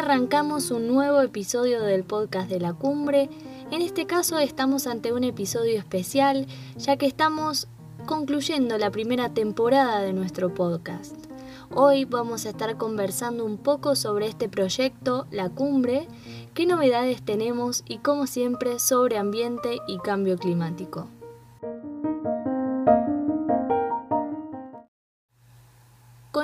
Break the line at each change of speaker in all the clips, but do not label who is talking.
arrancamos un nuevo episodio del podcast de la cumbre. En este caso estamos ante un episodio especial ya que estamos concluyendo la primera temporada de nuestro podcast. Hoy vamos a estar conversando un poco sobre este proyecto, la cumbre, qué novedades tenemos y como siempre sobre ambiente y cambio climático.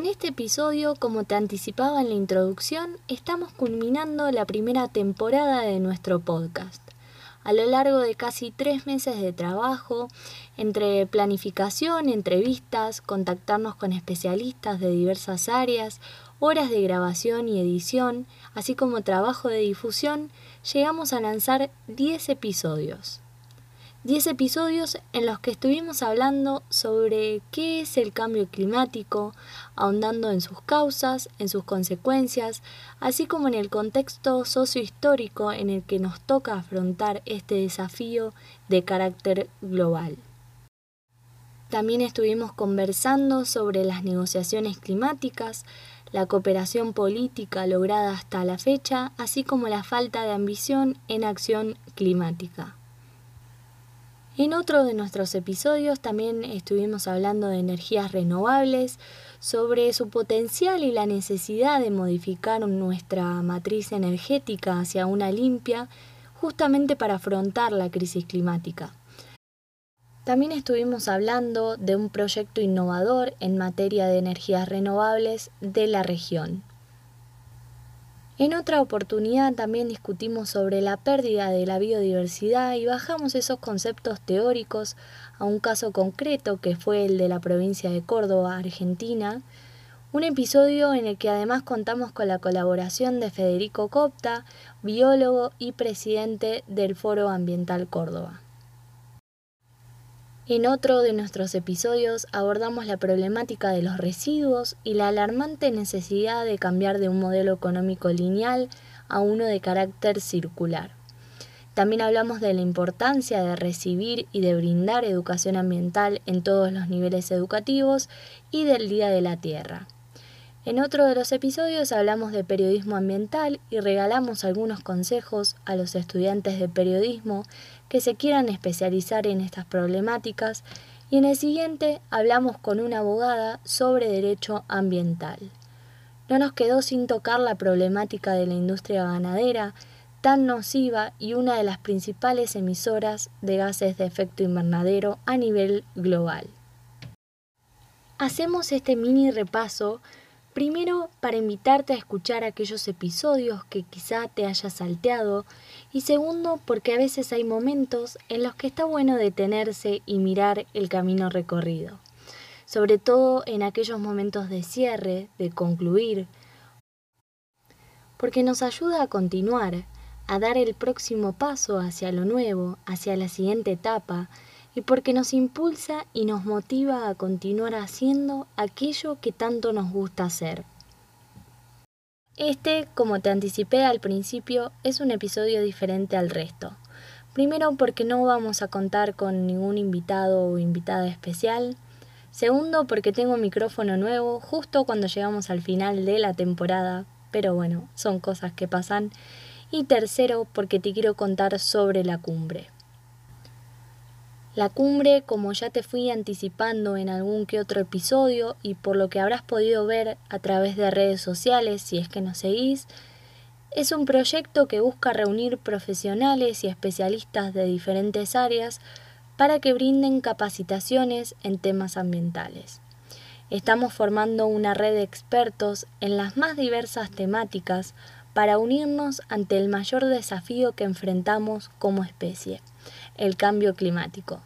Con este episodio, como te anticipaba en la introducción, estamos culminando la primera temporada de nuestro podcast. A lo largo de casi tres meses de trabajo, entre planificación, entrevistas, contactarnos con especialistas de diversas áreas, horas de grabación y edición, así como trabajo de difusión, llegamos a lanzar 10 episodios. 10 episodios en los que estuvimos hablando sobre qué es el cambio climático, ahondando en sus causas, en sus consecuencias, así como en el contexto sociohistórico en el que nos toca afrontar este desafío de carácter global. También estuvimos conversando sobre las negociaciones climáticas, la cooperación política lograda hasta la fecha, así como la falta de ambición en acción climática. En otro de nuestros episodios también estuvimos hablando de energías renovables, sobre su potencial y la necesidad de modificar nuestra matriz energética hacia una limpia, justamente para afrontar la crisis climática. También estuvimos hablando de un proyecto innovador en materia de energías renovables de la región. En otra oportunidad también discutimos sobre la pérdida de la biodiversidad y bajamos esos conceptos teóricos a un caso concreto que fue el de la provincia de Córdoba, Argentina, un episodio en el que además contamos con la colaboración de Federico Copta, biólogo y presidente del Foro Ambiental Córdoba. En otro de nuestros episodios abordamos la problemática de los residuos y la alarmante necesidad de cambiar de un modelo económico lineal a uno de carácter circular. También hablamos de la importancia de recibir y de brindar educación ambiental en todos los niveles educativos y del Día de la Tierra. En otro de los episodios hablamos de periodismo ambiental y regalamos algunos consejos a los estudiantes de periodismo que se quieran especializar en estas problemáticas y en el siguiente hablamos con una abogada sobre derecho ambiental. No nos quedó sin tocar la problemática de la industria ganadera, tan nociva y una de las principales emisoras de gases de efecto invernadero a nivel global. Hacemos este mini repaso Primero, para invitarte a escuchar aquellos episodios que quizá te hayas salteado. Y segundo, porque a veces hay momentos en los que está bueno detenerse y mirar el camino recorrido. Sobre todo en aquellos momentos de cierre, de concluir. Porque nos ayuda a continuar, a dar el próximo paso hacia lo nuevo, hacia la siguiente etapa, y porque nos impulsa y nos motiva a continuar haciendo aquello que tanto nos gusta hacer. Este, como te anticipé al principio, es un episodio diferente al resto. Primero porque no vamos a contar con ningún invitado o invitada especial. Segundo porque tengo micrófono nuevo justo cuando llegamos al final de la temporada, pero bueno, son cosas que pasan. Y tercero porque te quiero contar sobre la cumbre. La cumbre, como ya te fui anticipando en algún que otro episodio y por lo que habrás podido ver a través de redes sociales si es que nos seguís, es un proyecto que busca reunir profesionales y especialistas de diferentes áreas para que brinden capacitaciones en temas ambientales. Estamos formando una red de expertos en las más diversas temáticas para unirnos ante el mayor desafío que enfrentamos como especie el cambio climático.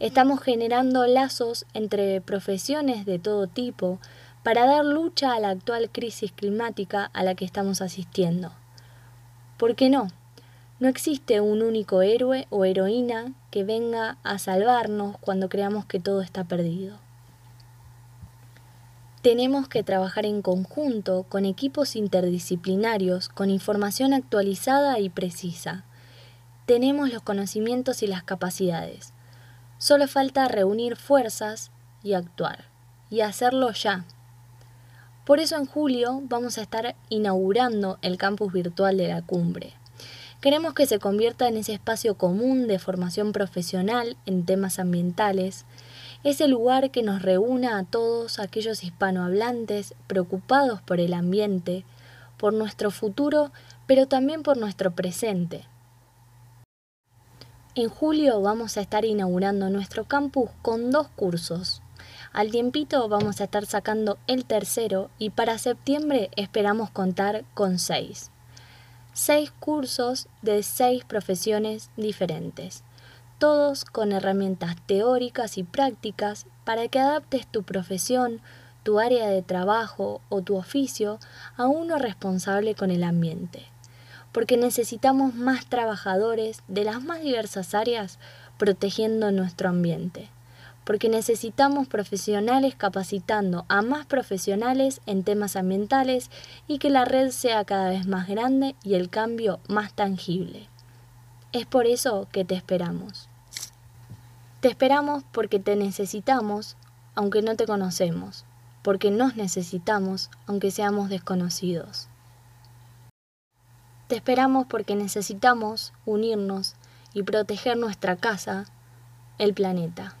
Estamos generando lazos entre profesiones de todo tipo para dar lucha a la actual crisis climática a la que estamos asistiendo. ¿Por qué no? No existe un único héroe o heroína que venga a salvarnos cuando creamos que todo está perdido. Tenemos que trabajar en conjunto con equipos interdisciplinarios con información actualizada y precisa tenemos los conocimientos y las capacidades. Solo falta reunir fuerzas y actuar, y hacerlo ya. Por eso en julio vamos a estar inaugurando el campus virtual de la cumbre. Queremos que se convierta en ese espacio común de formación profesional en temas ambientales, ese lugar que nos reúna a todos aquellos hispanohablantes preocupados por el ambiente, por nuestro futuro, pero también por nuestro presente. En julio vamos a estar inaugurando nuestro campus con dos cursos. Al tiempito vamos a estar sacando el tercero y para septiembre esperamos contar con seis seis cursos de seis profesiones diferentes, todos con herramientas teóricas y prácticas para que adaptes tu profesión, tu área de trabajo o tu oficio a uno responsable con el ambiente. Porque necesitamos más trabajadores de las más diversas áreas protegiendo nuestro ambiente porque necesitamos profesionales capacitando a más profesionales en temas ambientales y que la red sea cada vez más grande y el cambio más tangible. Es por eso que te esperamos. Te esperamos porque te necesitamos, aunque no te conocemos, porque nos necesitamos, aunque seamos desconocidos. Te esperamos porque necesitamos unirnos y proteger nuestra casa, el planeta.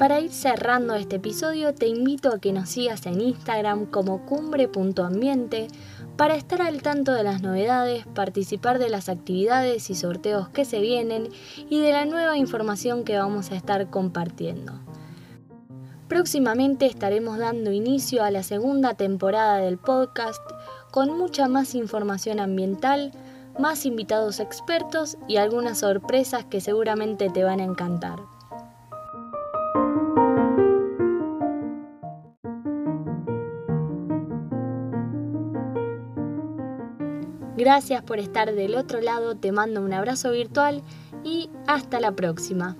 Para ir cerrando este episodio, te invito a que nos sigas en Instagram como cumbre.ambiente para estar al tanto de las novedades, participar de las actividades y sorteos que se vienen y de la nueva información que vamos a estar compartiendo. Próximamente estaremos dando inicio a la segunda temporada del podcast con mucha más información ambiental, más invitados expertos y algunas sorpresas que seguramente te van a encantar. Gracias por estar del otro lado, te mando un abrazo virtual y hasta la próxima.